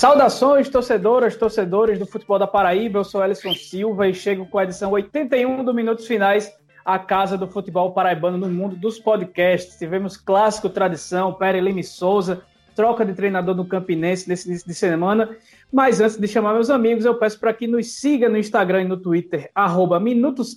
Saudações, torcedoras, torcedores do futebol da Paraíba. Eu sou Ellison Silva e chego com a edição 81 do Minutos Finais, a casa do futebol paraibano no mundo dos podcasts. Tivemos clássico tradição, Pere Lime Souza, troca de treinador no Campinense nesse início de semana. Mas antes de chamar meus amigos, eu peço para que nos siga no Instagram e no Twitter, arroba minutos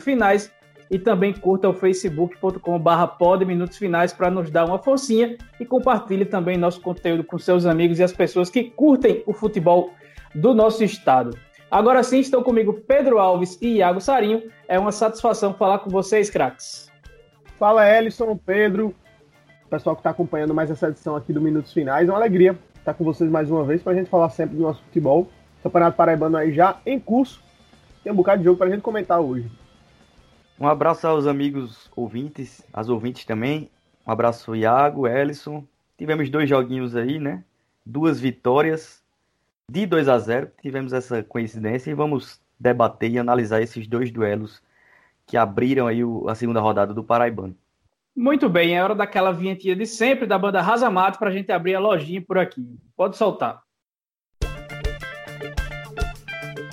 finais e também curta o facebook.com.br pod Minutos Finais para nos dar uma forcinha e compartilhe também nosso conteúdo com seus amigos e as pessoas que curtem o futebol do nosso estado. Agora sim, estão comigo Pedro Alves e Iago Sarinho. É uma satisfação falar com vocês, craques. Fala, Ellison, Pedro, pessoal que está acompanhando mais essa edição aqui do Minutos Finais. É uma alegria estar com vocês mais uma vez para a gente falar sempre do nosso futebol. Campeonato Paraibano aí já em curso. Tem um bocado de jogo para a gente comentar hoje. Um abraço aos amigos ouvintes, as ouvintes também. Um abraço Iago, Ellison. Tivemos dois joguinhos aí, né? Duas vitórias de 2 a 0. Tivemos essa coincidência e vamos debater e analisar esses dois duelos que abriram aí a segunda rodada do Paraibano. Muito bem, é hora daquela vinhetinha de sempre da banda Razamato para a gente abrir a lojinha por aqui. Pode soltar.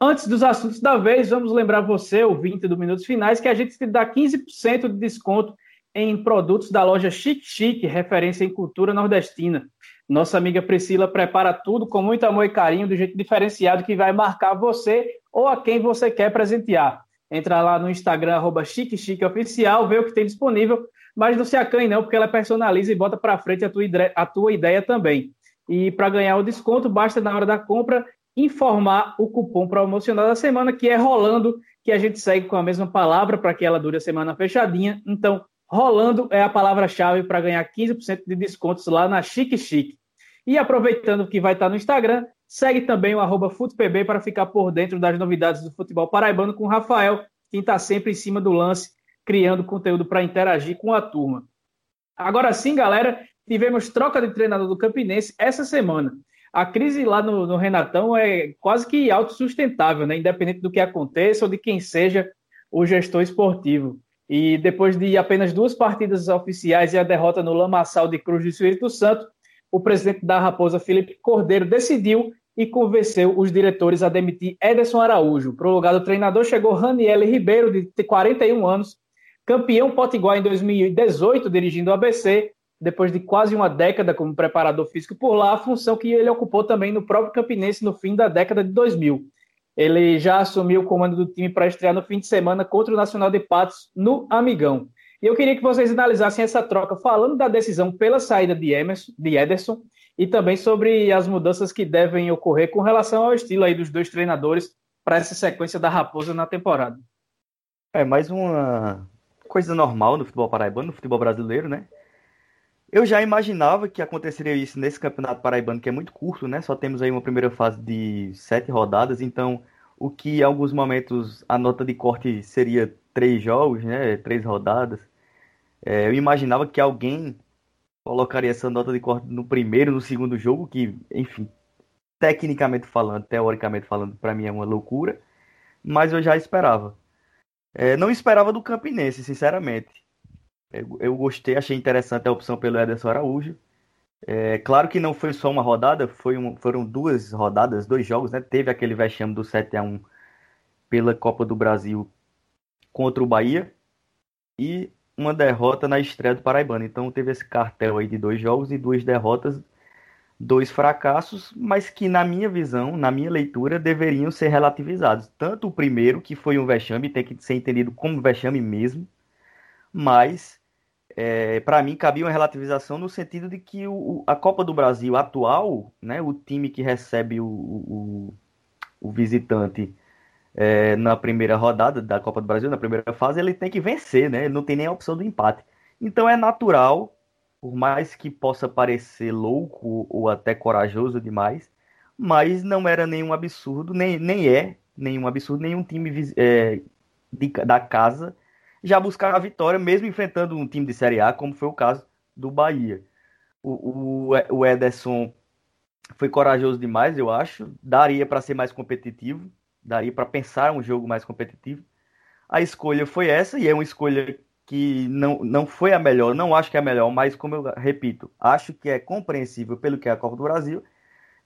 Antes dos assuntos da vez, vamos lembrar você, ouvinte do Minutos Finais, que a gente te dá 15% de desconto em produtos da loja Chic Chic, referência em cultura nordestina. Nossa amiga Priscila prepara tudo com muito amor e carinho, do jeito diferenciado que vai marcar você ou a quem você quer presentear. Entra lá no Instagram, arroba Chique Oficial, vê o que tem disponível, mas não se acanhe não, porque ela personaliza e bota para frente a tua, a tua ideia também. E para ganhar o desconto, basta na hora da compra informar o cupom promocional da semana, que é rolando, que a gente segue com a mesma palavra para que ela dure a semana fechadinha. Então, rolando é a palavra-chave para ganhar 15% de descontos lá na Chique Chique. E aproveitando que vai estar no Instagram, segue também o arroba FutePB para ficar por dentro das novidades do futebol paraibano com o Rafael, quem está sempre em cima do lance, criando conteúdo para interagir com a turma. Agora sim, galera, tivemos troca de treinador do Campinense essa semana a crise lá no, no, Renatão é quase que autossustentável, né? independente do que aconteça ou de quem seja o gestor esportivo. E depois de apenas duas partidas oficiais e a derrota no Lamaçal de Cruz do Espírito Santo, o presidente da Raposa, Felipe Cordeiro, decidiu e convenceu os diretores a demitir Ederson Araújo. Para o lugar do treinador chegou Raniel Ribeiro, de 41 anos, campeão potiguar em 2018, dirigindo o ABC, depois de quase uma década como preparador físico por lá, a função que ele ocupou também no próprio Campinense no fim da década de 2000. Ele já assumiu o comando do time para estrear no fim de semana contra o Nacional de Patos no Amigão. E eu queria que vocês analisassem essa troca, falando da decisão pela saída de, Emerson, de Ederson e também sobre as mudanças que devem ocorrer com relação ao estilo aí dos dois treinadores para essa sequência da Raposa na temporada. É mais uma coisa normal no futebol paraibano, no futebol brasileiro, né? Eu já imaginava que aconteceria isso nesse campeonato paraibano, que é muito curto, né? Só temos aí uma primeira fase de sete rodadas, então o que em alguns momentos a nota de corte seria três jogos, né? Três rodadas. É, eu imaginava que alguém colocaria essa nota de corte no primeiro, no segundo jogo, que, enfim, tecnicamente falando, teoricamente falando, para mim é uma loucura, mas eu já esperava. É, não esperava do Campinense, sinceramente. Eu, gostei, achei interessante a opção pelo Ederson Araújo. É, claro que não foi só uma rodada, um, foram duas rodadas, dois jogos, né? Teve aquele vexame do 7 a 1 pela Copa do Brasil contra o Bahia e uma derrota na estreia do Paraibano. Então teve esse cartel aí de dois jogos e duas derrotas, dois fracassos, mas que na minha visão, na minha leitura, deveriam ser relativizados. Tanto o primeiro, que foi um vexame, tem que ser entendido como vexame mesmo, mas é, para mim cabia uma relativização no sentido de que o, a Copa do Brasil atual, né, o time que recebe o, o, o visitante é, na primeira rodada da Copa do Brasil, na primeira fase, ele tem que vencer, né? Ele não tem nem a opção do empate. Então é natural, por mais que possa parecer louco ou até corajoso demais, mas não era nenhum absurdo, nem, nem é nenhum absurdo, nenhum time é, de, da casa já buscar a vitória, mesmo enfrentando um time de Série A, como foi o caso do Bahia. O, o, o Ederson foi corajoso demais, eu acho. Daria para ser mais competitivo, daria para pensar um jogo mais competitivo. A escolha foi essa, e é uma escolha que não, não foi a melhor, não acho que é a melhor, mas como eu repito, acho que é compreensível pelo que é a Copa do Brasil.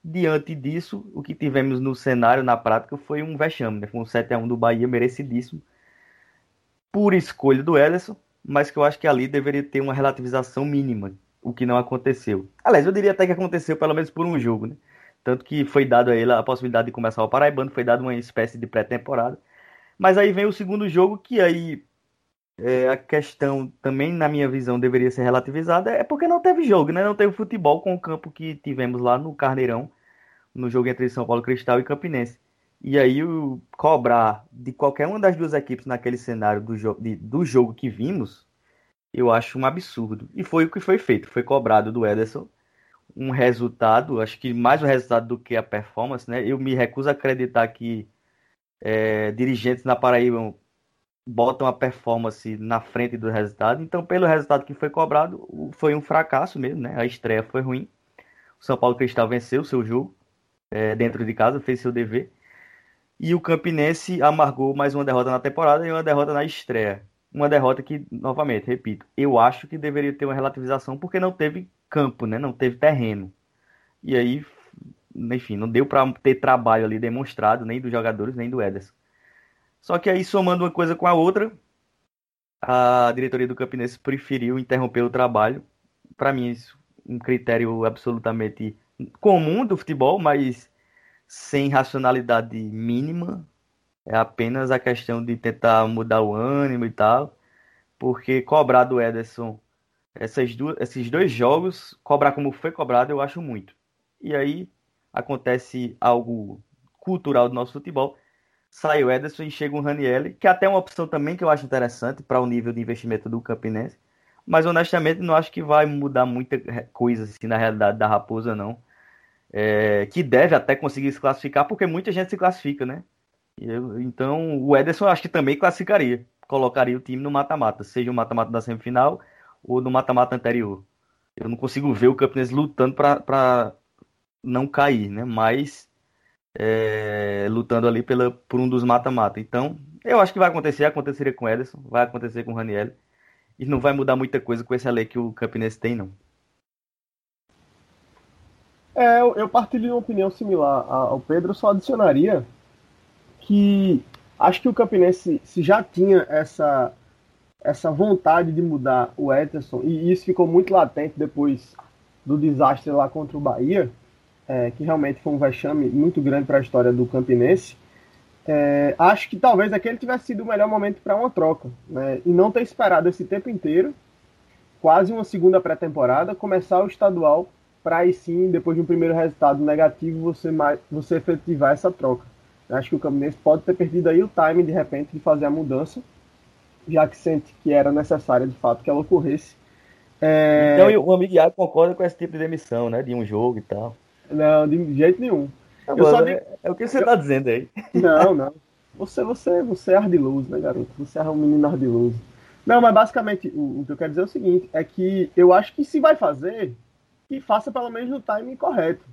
Diante disso, o que tivemos no cenário, na prática, foi um vexame, né? Foi um 7x1 do Bahia, merecidíssimo, por escolha do Ederson, mas que eu acho que ali deveria ter uma relativização mínima, o que não aconteceu. Aliás, eu diria até que aconteceu pelo menos por um jogo, né? Tanto que foi dado a ele a possibilidade de começar o Paraibano, foi dado uma espécie de pré-temporada. Mas aí vem o segundo jogo, que aí é, a questão também, na minha visão, deveria ser relativizada, é porque não teve jogo, né? Não teve futebol com o campo que tivemos lá no Carneirão, no jogo entre São Paulo Cristal e Campinense. E aí o cobrar de qualquer uma das duas equipes naquele cenário do, jo de, do jogo que vimos, eu acho um absurdo. E foi o que foi feito. Foi cobrado do Ederson um resultado, acho que mais o resultado do que a performance, né? Eu me recuso a acreditar que é, dirigentes na Paraíba botam a performance na frente do resultado. Então, pelo resultado que foi cobrado, foi um fracasso mesmo, né? A estreia foi ruim. O São Paulo Cristal venceu o seu jogo é, dentro de casa, fez seu dever. E o Campinense amargou mais uma derrota na temporada e uma derrota na estreia. Uma derrota que, novamente, repito, eu acho que deveria ter uma relativização porque não teve campo, né? Não teve terreno. E aí, enfim, não deu para ter trabalho ali demonstrado, nem dos jogadores, nem do Ederson. Só que aí, somando uma coisa com a outra, a diretoria do Campinense preferiu interromper o trabalho. Para mim, isso é um critério absolutamente comum do futebol, mas sem racionalidade mínima. É apenas a questão de tentar mudar o ânimo e tal. Porque cobrar do Ederson essas duas, esses dois jogos, cobrar como foi cobrado, eu acho muito. E aí acontece algo cultural do nosso futebol. Sai o Ederson e chega um Ranielli, que é até uma opção também que eu acho interessante para o nível de investimento do Campinense. Mas honestamente não acho que vai mudar muita coisa assim, na realidade da Raposa, não. É, que deve até conseguir se classificar, porque muita gente se classifica, né? Eu, então, o Ederson acho que também classificaria. Colocaria o time no mata-mata, seja o mata-mata da semifinal ou no mata-mata anterior. Eu não consigo ver o Campinense lutando para não cair, né? Mas é, lutando ali pela, por um dos mata-mata. Então, eu acho que vai acontecer, aconteceria com o Ederson, vai acontecer com o Raniel. E não vai mudar muita coisa com esse lei que o Campinense tem, não. É, eu, eu partilho de uma opinião similar ao Pedro, só adicionaria que acho que o Campinense se já tinha essa essa vontade de mudar o Ederson, e isso ficou muito latente depois do desastre lá contra o Bahia, é, que realmente foi um vexame muito grande para a história do Campinense. É, acho que talvez aquele tivesse sido o melhor momento para uma troca, né? e não ter esperado esse tempo inteiro, quase uma segunda pré-temporada, começar o estadual para aí sim, depois de um primeiro resultado negativo, você, mais, você efetivar essa troca. Acho que o Campinense pode ter perdido aí o time, de repente, de fazer a mudança, já que sente que era necessário, de fato, que ela ocorresse. É... Então, o amigo Iago concorda com esse tipo de demissão, né? De um jogo e tal. Não, de jeito nenhum. Tá eu só é, é o que você está dizendo aí. Não, não. Você, você, você é ardiloso, né, garoto? Você é um menino ardiloso. Não, mas basicamente o, o, que eu quero dizer é o seguinte: é que eu acho que se vai fazer, que faça pelo menos no timing correto.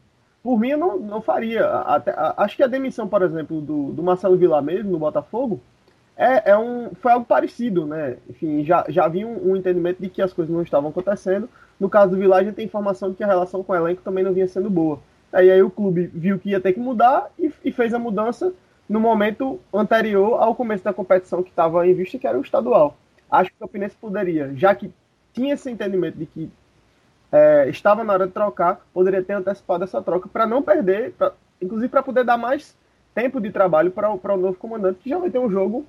Por mim, eu não, não faria. Até, acho que a demissão, por exemplo, do, do Marcelo Vilar mesmo, no Botafogo, é, é um, foi algo parecido, né? Enfim, já, já havia um, um, entendimento de que as coisas não estavam acontecendo. No caso do Vilar, a gente tem informação de que a relação com o elenco também não vinha sendo boa. Aí, aí o clube viu que ia ter que mudar e, e fez a mudança no momento anterior ao começo da competição que estava em vista, que era o estadual. Acho que o Campinense poderia, já que tinha esse entendimento de que é, estava na hora de trocar, poderia ter antecipado essa troca para não perder, pra, inclusive para poder dar mais tempo de trabalho para o novo comandante, que já vai ter um jogo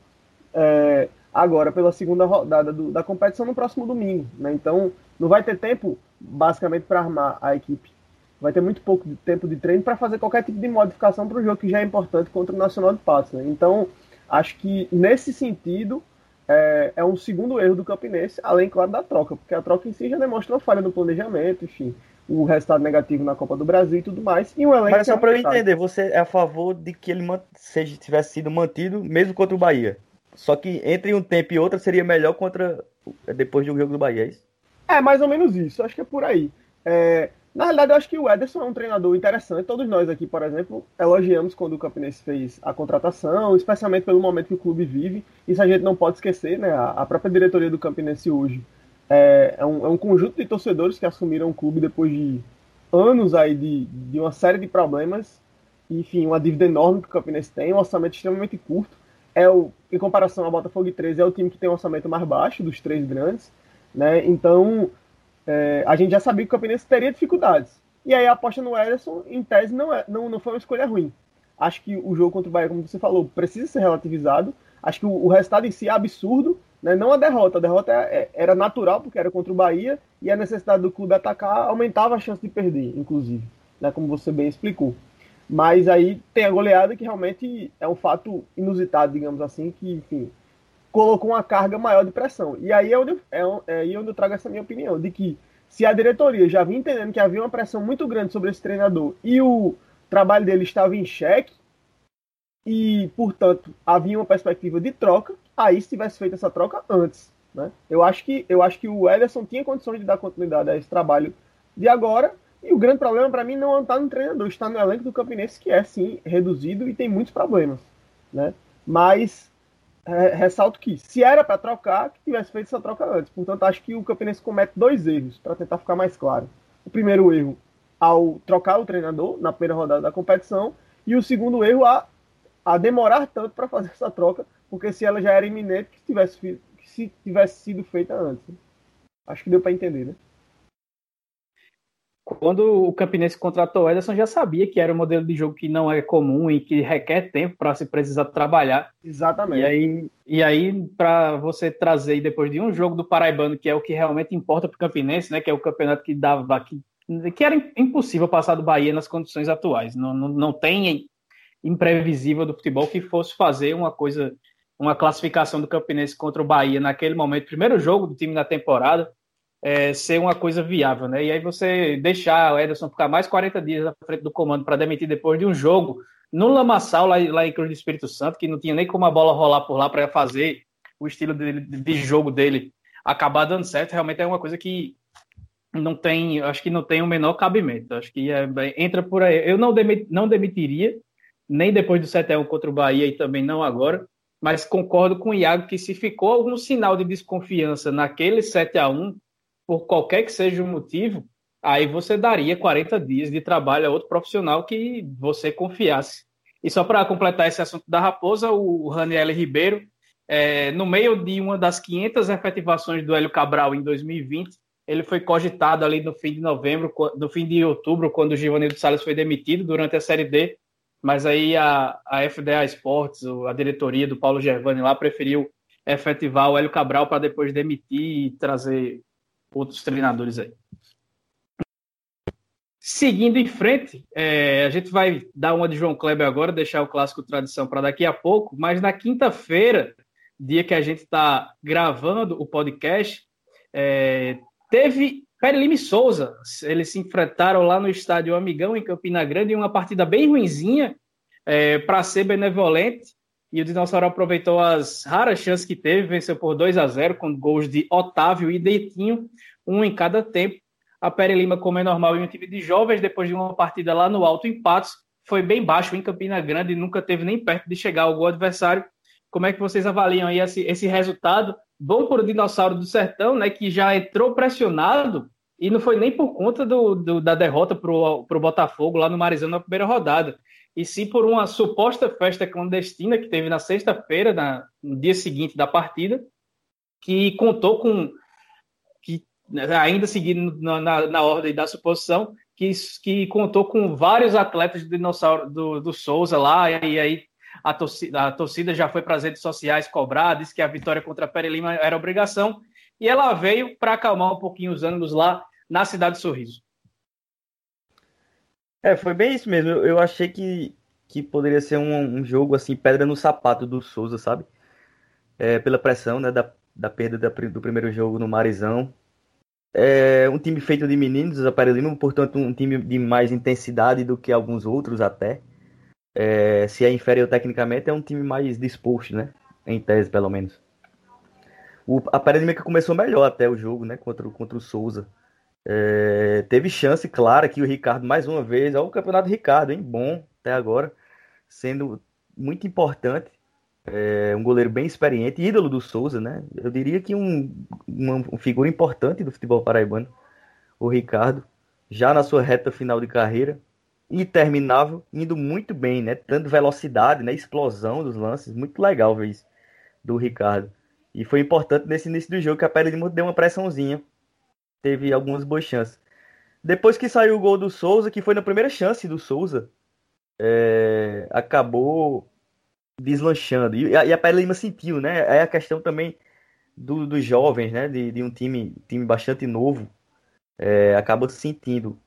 é, agora pela segunda rodada do, da competição no próximo domingo. Né? Então, não vai ter tempo, basicamente, para armar a equipe. Vai ter muito pouco de tempo de treino para fazer qualquer tipo de modificação para o jogo, que já é importante contra o Nacional de Patos. Né? Então, acho que nesse sentido, é, é, um segundo erro do Campinense, além, claro, da troca, porque a troca em si já demonstra uma falha no planejamento, enfim. o resultado negativo na Copa do Brasil e tudo mais. E um elenco Mas só para eu entender, você é a favor de que ele seja, tivesse sido mantido mesmo contra o Bahia? Só que entre um tempo e outro seria melhor contra depois do jogo do Bahia, é isso? É, mais ou menos isso. Acho que é por aí. É, na realidade, eu acho que o Ederson é um treinador interessante. Todos nós aqui, por exemplo, elogiamos quando o Campinense fez a contratação, especialmente pelo momento que o clube vive. Isso a gente não pode esquecer, né? A própria diretoria do Campinense hoje é, é, um, é um conjunto de torcedores que assumiram o clube depois de anos aí de, de uma série de problemas. Enfim, uma dívida enorme que o Campinense tem, um orçamento extremamente curto. É o, em comparação ao Botafogo 13, é o time que tem um orçamento mais baixo dos três grandes. Né? Então, é, a gente já sabia que o Campinense teria dificuldades. E aí a aposta no Ederson, em tese, não, é, não, não foi uma escolha ruim. Acho que o jogo contra o Bahia, como você falou, precisa ser relativizado. Acho que o, o resultado em si é absurdo, né? não a derrota. A derrota é, é, era natural, porque era contra o Bahia, e a necessidade do clube atacar aumentava a chance de perder, inclusive, né? como você bem explicou. Mas aí tem a goleada que realmente é um fato inusitado, digamos assim, que, enfim, colocou uma carga maior de pressão. E aí é onde, é, é aí onde eu trago essa minha opinião, de que se a diretoria já vinha entendendo que havia uma pressão muito grande sobre esse treinador e o trabalho dele estava em xeque, e, portanto, havia uma perspectiva de troca, aí se tivesse feito essa troca antes. Né? Eu, acho que, eu acho que o Ederson tinha condições de dar continuidade a esse trabalho de agora, e o grande problema para mim não está no treinador, está no elenco do Campinense, que é sim reduzido e tem muitos problemas. Né? Mas é, ressalto que, se era para trocar, que tivesse feito essa troca antes. Portanto, acho que o Campinense comete dois erros, para tentar ficar mais claro. O primeiro erro, ao trocar o treinador na primeira rodada da competição, e o segundo erro, a, a demorar tanto para fazer essa troca, porque se ela já era iminente, que tivesse, que se tivesse sido feita antes. Acho que deu para entender, né? Quando o Campinense contratou o Ederson, já sabia que era um modelo de jogo que não é comum e que requer tempo para se precisar trabalhar. Exatamente. E aí, e aí para você trazer depois de um jogo do Paraibano, que é o que realmente importa para o Campinense, né, que é o campeonato que dava que, que era impossível passar do Bahia nas condições atuais. Não, não, não tem imprevisível do futebol que fosse fazer uma coisa, uma classificação do Campinense contra o Bahia naquele momento, primeiro jogo do time na temporada é, ser uma coisa viável, né? E aí você deixar o Ederson ficar mais 40 dias à frente do comando para demitir depois de um jogo no Lamaçal, lá, lá em Cruz do Espírito Santo, que não tinha nem como a bola rolar por lá para fazer o estilo de, de, jogo dele acabar dando certo, realmente é uma coisa que não tem, acho que não tem o menor cabimento. Acho que é, entra por aí. Eu não, demit, não demitiria, nem depois do 7x1 contra o Bahia e também não agora, mas concordo com o Iago que se ficou algum sinal de desconfiança naquele 7 a 1 por qualquer que seja o motivo, aí você daria 40 dias de trabalho a outro profissional que você confiasse. E só para completar esse assunto da Raposa, o Raniel Ribeiro, é, no meio de uma das 500 efetivações do Hélio Cabral em 2020, ele foi cogitado ali no fim de novembro, no fim de outubro, quando o Givanildo Salles foi demitido durante a Série D, mas aí a, a FDA Esportes, a diretoria do Paulo Gervani lá, preferiu efetivar o Hélio Cabral para depois demitir e trazer outros treinadores aí. Seguindo em frente, é, a gente vai dar uma de João Kleber agora, deixar o clássico tradição para daqui a pouco, mas na quinta-feira, dia que a gente está gravando o podcast, é, teve e Souza. Eles se enfrentaram lá no estádio Amigão, em Campina Grande, em uma partida bem ruinzinha, é, para ser benevolente. E o Dinossauro aproveitou as raras chances que teve, venceu por 2 a 0 com gols de Otávio e Deitinho, um em cada tempo. A Pere Lima, como é normal em um time de jovens, depois de uma partida lá no Alto Empates, foi bem baixo em Campina Grande e nunca teve nem perto de chegar ao gol adversário. Como é que vocês avaliam aí esse, esse resultado? Bom para o Dinossauro do Sertão, né, que já entrou pressionado e não foi nem por conta do, do da derrota para o Botafogo lá no Marizão na primeira rodada e sim por uma suposta festa clandestina que teve na sexta-feira, no dia seguinte da partida, que contou com, que ainda seguindo na, na, na ordem da suposição, que, que contou com vários atletas do dinossauro do, do Souza lá, e aí a torcida, a torcida já foi para as redes sociais cobrar, disse que a vitória contra a Pere Lima era obrigação, e ela veio para acalmar um pouquinho os ânimos lá na cidade de Sorriso. É, foi bem isso mesmo. Eu, achei que, que poderia ser um, um, jogo assim, pedra no sapato do Souza, sabe? É, pela pressão né, da, da perda da, do primeiro jogo no Marizão. É um time feito de meninos, o portanto, um time de mais intensidade do que alguns outros até. É, se é inferior tecnicamente, é um time mais disposto, né? Em tese, pelo menos. O Aparelho Lima que começou melhor até o jogo, né? Contra, contra o Souza. É, teve chance clara que o Ricardo, mais uma vez, olha o campeonato Ricardo, hein? Bom até agora, sendo muito importante. É, um goleiro bem experiente, ídolo do Souza, né? Eu diria que um, uma, figura importante do futebol paraibano, o Ricardo, já na sua reta final de carreira, interminável, indo muito bem, né? Dando velocidade, né? Explosão dos lances, muito legal ver isso do Ricardo. E foi importante nesse início do jogo que a Pele Lima deu uma pressãozinha teve algumas boas chances. Depois que saiu o gol do Souza, que foi na primeira chance do Souza, é, acabou deslanchando. E, a, e a Pele Lima sentiu, né? É a questão também do, dos jovens, né? De, de, um time, time bastante novo, é, acaba sentindo.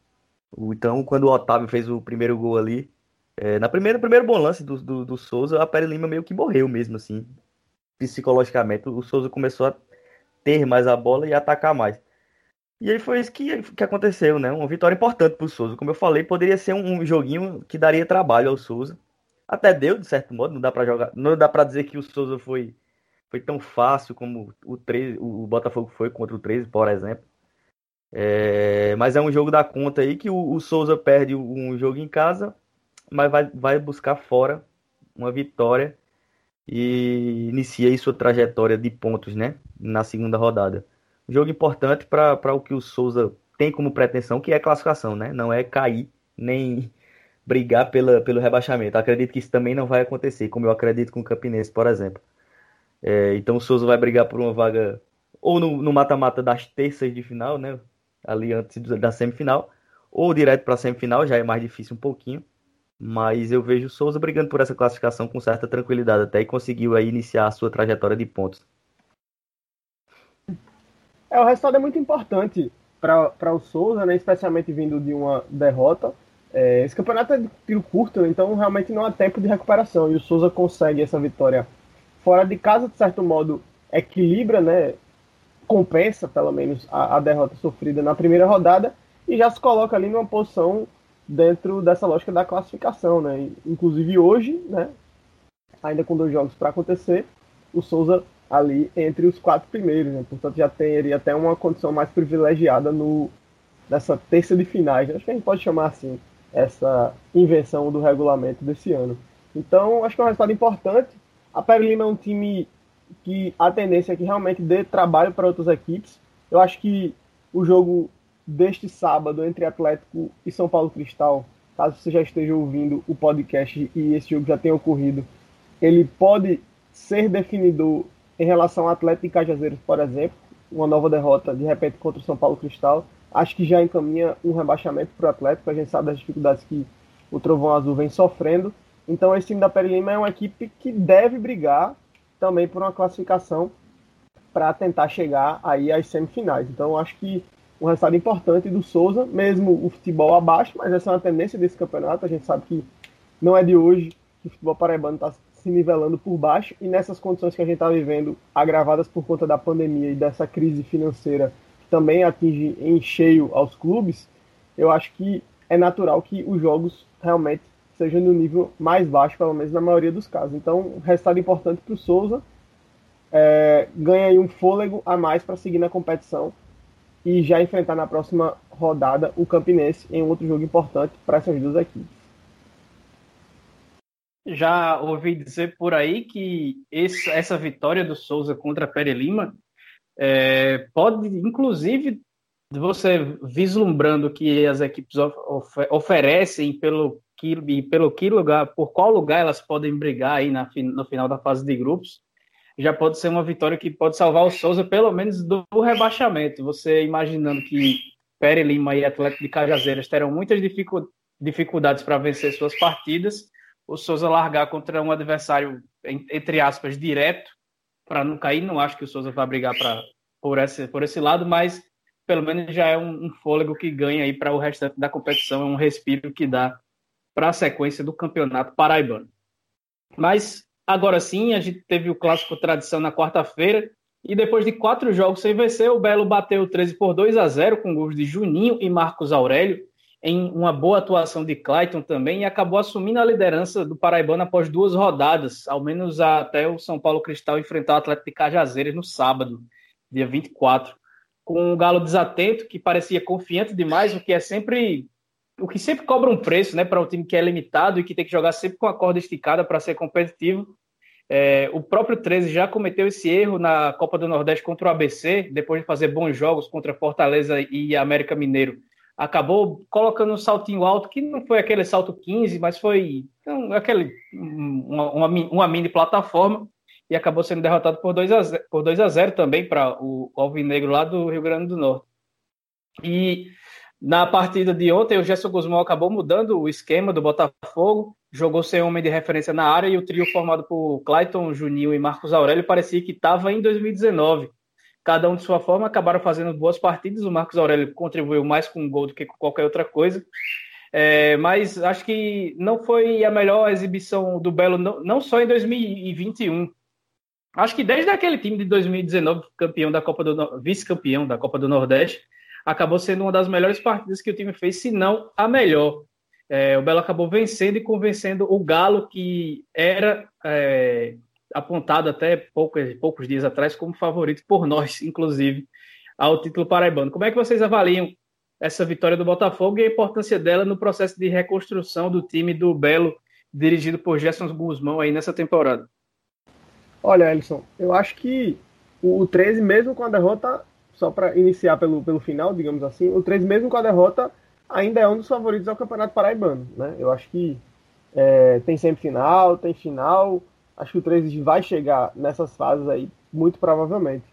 Então, quando o Otávio fez o primeiro gol ali, é, na primeira primeiro bom lance do, do, do Souza, a Pele Lima meio que morreu mesmo, assim, psicologicamente. O Souza começou a ter mais a bola e atacar mais. E aí foi isso que, que aconteceu, né? Uma vitória importante para o Souza. Como eu falei, poderia ser um, um, joguinho que daria trabalho ao Souza. Até deu, de certo modo, não dá para jogar, não dá para dizer que o Souza foi foi tão fácil como o 13, o Botafogo foi contra o 13, por exemplo. É, mas é um jogo da conta aí que o, o Souza perde um jogo em casa, mas vai, vai buscar fora uma vitória e inicia aí sua trajetória de pontos, né? Na segunda rodada jogo importante para o que o Souza tem como pretensão, que é classificação, né? Não é cair nem brigar pela, pelo rebaixamento. acredito que isso também não vai acontecer, como eu acredito com o Campinense, por exemplo. É, então o Souza vai brigar por uma vaga ou no mata-mata das terças de final, né? Ali antes da semifinal, ou direto para a semifinal, já é mais difícil um pouquinho. Mas eu vejo o Souza brigando por essa classificação com certa tranquilidade até e conseguiu aí iniciar a sua trajetória de pontos. É, o resultado é muito importante para o Souza, né, especialmente vindo de uma derrota. É, esse campeonato é de tiro curto, né, então realmente não há tempo de recuperação. E o Souza consegue essa vitória fora de casa, de certo modo, equilibra, né, compensa pelo menos a, a derrota sofrida na primeira rodada e já se coloca ali numa posição dentro dessa lógica da classificação, né? Inclusive hoje, né, ainda com dois jogos para acontecer, o Souza ali entre os quatro primeiros, né? portanto já teria até uma condição mais privilegiada no, nessa terça de finais, acho que a gente pode chamar assim, essa invenção do regulamento desse ano. Então, acho que é um resultado importante. A Perlina é um time que a tendência é que realmente dê trabalho para outras equipes. Eu acho que o jogo deste sábado entre Atlético e São Paulo Cristal, caso você já esteja ouvindo o podcast e esse jogo já tenha ocorrido, ele pode ser definidor em relação ao Atlético de Cajazeiros, por exemplo, uma nova derrota de repente contra o São Paulo Cristal, acho que já encaminha um rebaixamento para o Atlético, a gente sabe das dificuldades que o Trovão Azul vem sofrendo. Então esse time da Peri Lima é uma equipe que deve brigar também por uma classificação para tentar chegar aí às semifinais. Então acho que um resultado importante do Souza, mesmo o futebol abaixo, mas essa é uma tendência desse campeonato. A gente sabe que não é de hoje que o futebol paraibano está se nivelando por baixo e nessas condições que a gente está vivendo, agravadas por conta da pandemia e dessa crise financeira que também atinge em cheio aos clubes, eu acho que é natural que os jogos realmente sejam no nível mais baixo, pelo menos na maioria dos casos. Então, resultado importante para o Souza, é, ganha aí um fôlego a mais para seguir na competição e já enfrentar na próxima rodada o Campinense em outro jogo importante para essas duas equipes. Já ouvi dizer por aí que esse, essa vitória do Souza contra Pere Lima é, pode, inclusive, você vislumbrando que as equipes of, oferecem pelo que, pelo que lugar, por qual lugar elas podem brigar aí na, no final da fase de grupos, já pode ser uma vitória que pode salvar o Souza pelo menos do rebaixamento. Você imaginando que Pere Lima e Atlético de Cajazeiras terão muitas dificuldades para vencer suas partidas o Souza largar contra um adversário, entre aspas, direto, para não cair. Não acho que o Souza vai brigar pra, por, esse, por esse lado, mas pelo menos já é um, um fôlego que ganha aí para o restante da competição, é um respiro que dá para a sequência do campeonato paraibano. Mas agora sim, a gente teve o clássico tradição na quarta-feira, E depois de quatro jogos sem vencer, o Belo bateu o 13 por 2 a 0 com gols de Juninho e Marcos Aurélio, em uma boa atuação de Clayton também, e acabou assumindo a liderança do Paraibano após duas rodadas, ao menos até o São Paulo Cristal enfrentar o Atlético de Cajazeiras no sábado, dia 24, com um Galo desatento, que parecia confiante demais, o que é sempre o que sempre cobra um preço, né, para um time que é limitado e que tem que jogar sempre com a corda esticada para ser competitivo. É, o próprio 13 já cometeu esse erro na Copa do Nordeste contra o ABC, depois de fazer bons jogos contra Fortaleza e América Mineiro. Acabou colocando um saltinho alto, que não foi aquele salto 15, mas foi então, aquele, uma, uma, uma, mini plataforma, e acabou sendo derrotado por 2 a 0, por 2 a 0 também para o Alvinegro lá do Rio Grande do Norte. E na partida de ontem, o Gerson Guzmão acabou mudando o esquema do Botafogo, jogou sem homem de referência na área e o trio formado por Clayton, Juninho e Marcos Aurélio parecia que estava em 2019. Cada um de sua forma acabaram fazendo boas partidas. O Marcos Aurélio contribuiu mais com um gol do que com qualquer outra coisa. É, mas acho que não foi a melhor exibição do Belo, não, não só em 2021. Acho que desde aquele time de 2019, campeão da Copa do vice-campeão da Copa do Nordeste, acabou sendo uma das melhores partidas que o time fez, se não a melhor. É, o Belo acabou vencendo e convencendo o Galo, que era é, apontado até poucos, poucos dias atrás como favorito por nós, inclusive, ao título paraibano. Como é que vocês avaliam essa vitória do Botafogo e a importância dela no processo de reconstrução do time do Belo, dirigido por Gerson Guzmão aí nessa temporada? Olha, Ellison, eu acho que o 13, mesmo com a derrota, só para iniciar pelo, pelo final, digamos assim, o 3, mesmo com a derrota, ainda é um dos favoritos ao Campeonato Paraibano. Né? Eu acho que é, tem semifinal, tem final. Acho que o 13 vai chegar nessas fases aí, muito provavelmente.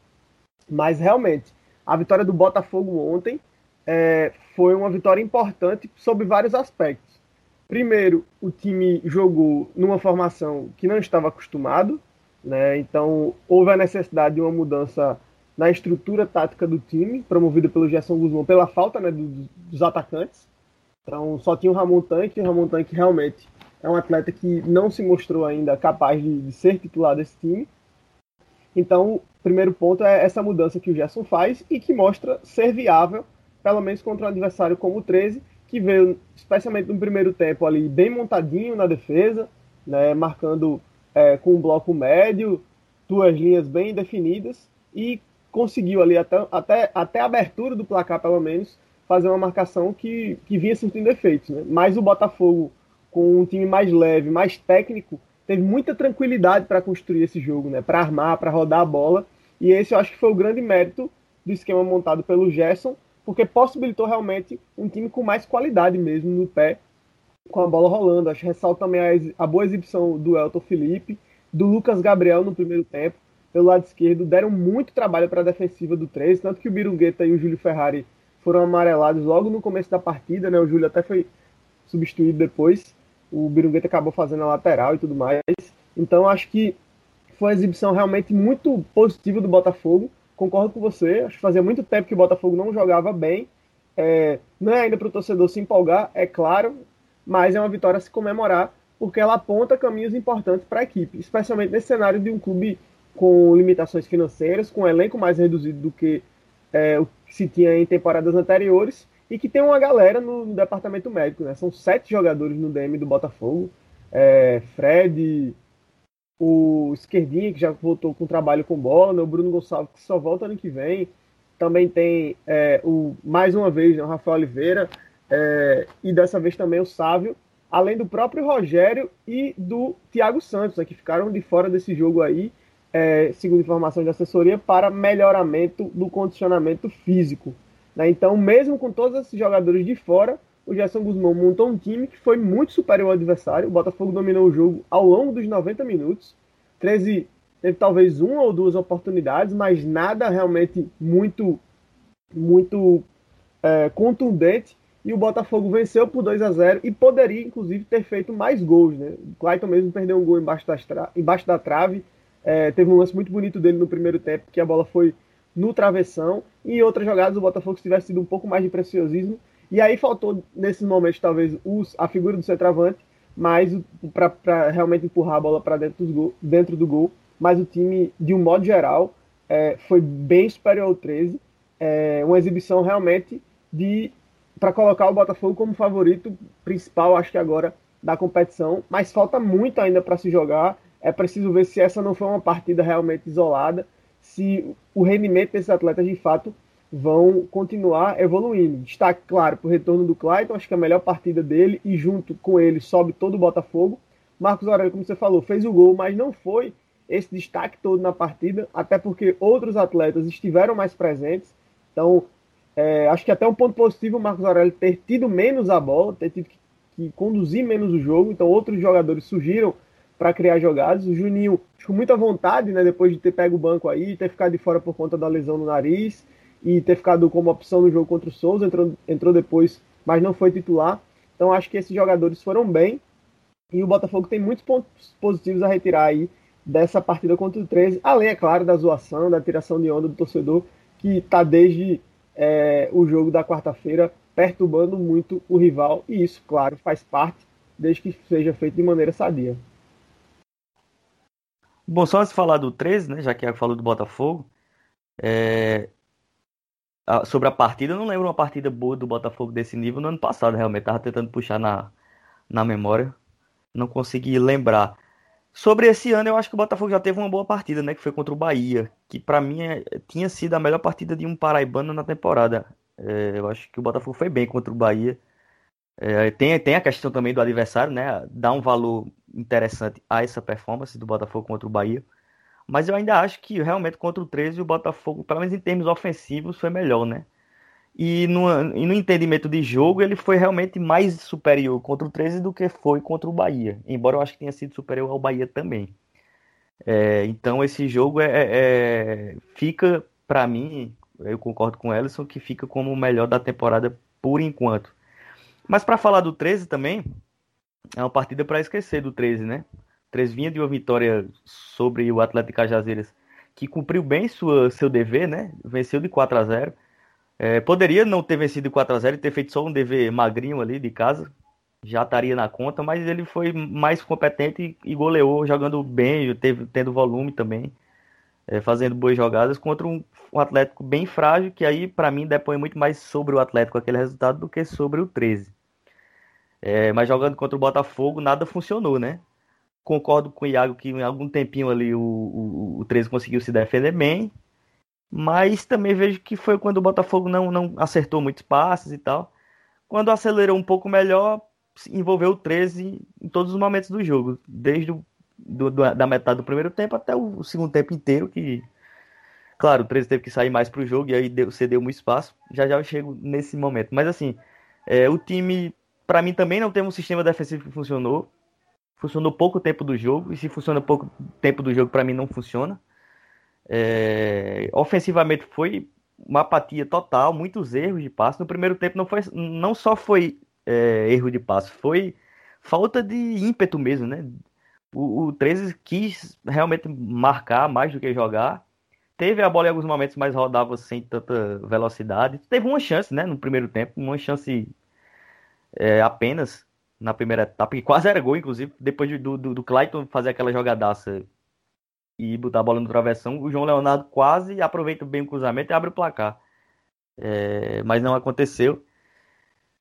Mas realmente, a vitória do Botafogo ontem é, foi uma vitória importante sobre vários aspectos. Primeiro, o time jogou numa formação que não estava acostumado, né? então houve a necessidade de uma mudança na estrutura tática do time, promovida pelo Gerson Guzmão pela falta né, dos, dos atacantes. Então só tinha o Ramon Tanque, e o Ramon Tanque realmente é um atleta que não se mostrou ainda capaz de, de ser titular desse time. Então, o primeiro ponto é essa mudança que o Gerson faz e que mostra ser viável, pelo menos contra um adversário como o 13, que veio, especialmente no primeiro tempo, ali bem montadinho na defesa, né, marcando é, com um bloco médio, duas linhas bem definidas e conseguiu ali até, até, até a abertura do placar, pelo menos, fazer uma marcação que, que vinha surtindo efeitos. Né? Mas o Botafogo, com um time mais leve, mais técnico, teve muita tranquilidade para construir esse jogo, né? para armar, para rodar a bola. E esse eu acho que foi o grande mérito do esquema montado pelo Gerson, porque possibilitou realmente um time com mais qualidade mesmo no pé, com a bola rolando. Acho que ressalta também a, a boa exibição do Elton Felipe, do Lucas Gabriel no primeiro tempo pelo lado esquerdo deram muito trabalho para a defensiva do 13, tanto que o Birungueta e o Júlio Ferrari foram amarelados logo no começo da partida, né? O Júlio até foi substituído depois. O Birungueta acabou fazendo a lateral e tudo mais. Então acho que foi uma exibição realmente muito positiva do Botafogo. Concordo com você. Acho que fazia muito tempo que o Botafogo não jogava bem. É, não é ainda para o torcedor se empolgar, é claro, mas é uma vitória a se comemorar, porque ela aponta caminhos importantes para a equipe, especialmente nesse cenário de um clube com limitações financeiras, com um elenco mais reduzido do que é, o que se tinha em temporadas anteriores, e que tem uma galera no, departamento médico. Né? São sete jogadores no DM do Botafogo. É, Fred, o Esquerdinha, que já voltou com trabalho com bola, né? o Bruno Gonçalves, que só volta ano que vem. Também tem é, o mais uma vez né, o Rafael Oliveira, é, e dessa vez também o Sávio, além do próprio Rogério e do Thiago Santos, né, que ficaram de fora desse jogo aí é, segundo informação de assessoria, para melhoramento do condicionamento físico. Né? Então, mesmo com todos esses jogadores de fora, o Gerson Guzmão montou um time que foi muito superior ao adversário. O Botafogo dominou o jogo ao longo dos 90 minutos. 13 teve talvez uma ou duas oportunidades, mas nada realmente muito, muito é, contundente. E o Botafogo venceu por 2 a 0 e poderia, inclusive, ter feito mais gols. Né? O Clayton mesmo perdeu um gol embaixo, embaixo da trave é, teve um lance muito bonito dele no primeiro tempo, que a bola foi no travessão. E em outras jogadas o Botafogo tivesse tido um pouco mais de preciosismo. E aí faltou, nesses momentos, talvez, os, a figura do centroavante, mas para realmente empurrar a bola para dentro, dentro do gol. Mas o time, de um modo geral, é, foi bem superior ao 13. É, uma exibição realmente de para colocar o Botafogo como favorito principal, acho que agora, da competição. Mas falta muito ainda para se jogar. É preciso ver se essa não foi uma partida realmente isolada, se o rendimento desses atletas de fato vão continuar evoluindo. Destaque, claro, para o retorno do Clayton, acho que é a melhor partida dele, e junto com ele sobe todo o Botafogo. Marcos Aurélio, como você falou, fez o gol, mas não foi esse destaque todo na partida, até porque outros atletas estiveram mais presentes. Então, é, acho que até um ponto positivo o Marcos Aurélio ter tido menos a bola, ter tido que, que conduzir menos o jogo. Então, outros jogadores surgiram para criar jogadas. O Juninho ficou muita vontade, né, depois de ter pego o banco aí, ter ficado de fora por conta da lesão no nariz e ter ficado como opção no jogo contra o Souza, entrou, entrou depois, mas não foi titular. Então, acho que esses jogadores foram bem. E o Botafogo tem muitos pontos positivos a retirar aí dessa partida contra o 13, além, é claro, da zoação, da tiração de onda do torcedor, que está desde é, o jogo da quarta-feira perturbando muito o rival, e isso, claro, faz parte, desde que seja feito de maneira sadia. Bom, só de falar do 13, né, já que falou do Botafogo, é... sobre a partida, eu não lembro uma partida boa do Botafogo desse nível no ano passado, realmente, tava tentando puxar na, na memória, não consegui lembrar. Sobre esse ano, eu acho que o Botafogo já teve uma boa partida, né? Que foi contra o Bahia, que para mim é, tinha sido a melhor partida de um paraibano na temporada. É, eu acho que o Botafogo foi bem contra o Bahia. É, tem, tem a questão também do adversário, né? Dá um valor interessante a essa performance do Botafogo contra o Bahia. Mas eu ainda acho que realmente contra o 13 o Botafogo, pelo menos em termos ofensivos, foi melhor, né? E no, e no entendimento de jogo, ele foi realmente mais superior contra o 13 do que foi contra o Bahia. Embora eu acho que tenha sido superior ao Bahia também. É, então esse jogo é, é, é fica, para mim, eu concordo com o Ellison, que fica como o melhor da temporada por enquanto. Mas para falar do 13 também, é uma partida para esquecer do 13, né? O 13 vinha de uma vitória sobre o Atlético Cajazeiras, que cumpriu bem sua, seu dever, né? Venceu de 4 a 0 é, poderia não ter vencido 4 a 0 e ter feito só um dever magrinho ali de casa, já estaria na conta, mas ele foi mais competente e, goleou, jogando bem, teve, tendo volume também, é, fazendo boas jogadas contra um, um, Atlético bem frágil, que aí para mim depõe muito mais sobre o Atlético aquele resultado do que sobre o 13. É, mas jogando contra o Botafogo, nada funcionou, né? Concordo com o Iago que em algum tempinho ali o, o, o 13 conseguiu se defender bem, mas também vejo que foi quando o Botafogo não, não acertou muitos passes e tal. Quando acelerou um pouco melhor, envolveu o 13 em todos os momentos do jogo, desde o, do, da metade do primeiro tempo até o segundo tempo inteiro, que, claro, o 13 teve que sair mais para o jogo e aí deu, cedeu um espaço. Já já eu chego nesse momento. Mas assim, é, o time, para mim, também não tem um sistema defensivo que funcionou. Funcionou pouco tempo do jogo, e se funciona pouco tempo do jogo, para mim não funciona. É, ofensivamente foi uma apatia total, muitos erros de passe. No primeiro tempo não, foi, não só foi é, erro de passe, foi falta de ímpeto mesmo, né? O, o 13 quis realmente marcar mais do que jogar. Teve a bola em alguns momentos, mas rodava sem tanta velocidade. Teve uma chance, né? No primeiro tempo, uma chance é, apenas na primeira etapa, que quase era gol, inclusive, depois do, do, do Clayton fazer aquela jogadaça e botar a bola no travessão, o João Leonardo quase aproveita bem o cruzamento e abre o placar. É, mas não aconteceu.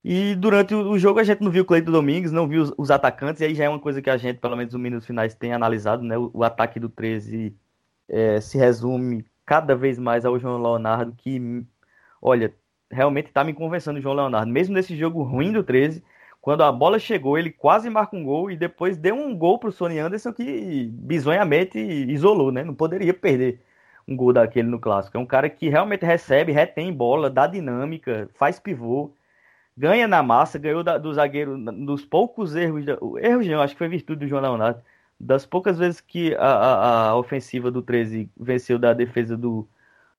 E durante o jogo a gente não viu o Cleiton Domingues, não viu os, os, atacantes, e aí já é uma coisa que a gente, pelo menos nos minutos finais, tem analisado, né? O, o ataque do 13 é, se resume cada vez mais ao João Leonardo, que, olha, realmente está me convencendo o João Leonardo. Mesmo nesse jogo ruim do 13, quando a bola chegou, ele quase marca um gol e depois deu um gol para o Sony Anderson que bizonhamente isolou, né? Não poderia perder um gol daquele no clássico. É um cara que realmente recebe, retém bola, dá dinâmica, faz pivô, ganha na massa, ganhou da, do zagueiro dos poucos erros, erros não, acho que foi virtude do João Leonardo, das poucas vezes que a, a, a ofensiva do 13 venceu da defesa do,